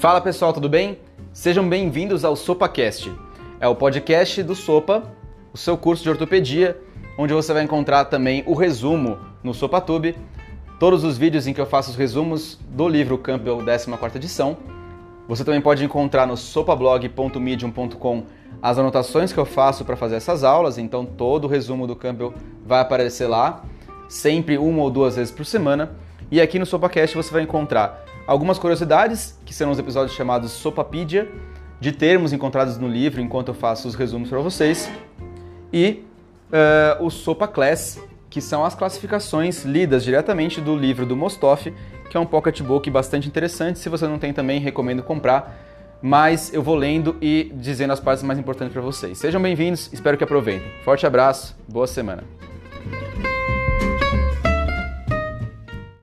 Fala pessoal, tudo bem? Sejam bem-vindos ao SopaCast. É o podcast do Sopa, o seu curso de ortopedia, onde você vai encontrar também o resumo no SopaTube, todos os vídeos em que eu faço os resumos do livro Campbell 14ª edição. Você também pode encontrar no sopablog.medium.com as anotações que eu faço para fazer essas aulas, então todo o resumo do Campbell vai aparecer lá, sempre uma ou duas vezes por semana. E aqui no SopaCast você vai encontrar algumas curiosidades, que serão os episódios chamados Sopapedia, de termos encontrados no livro enquanto eu faço os resumos para vocês, e uh, o Sopa Class, que são as classificações lidas diretamente do livro do Mostoff, que é um pocketbook bastante interessante. Se você não tem também, recomendo comprar. Mas eu vou lendo e dizendo as partes mais importantes para vocês. Sejam bem-vindos, espero que aproveitem. Forte abraço, boa semana.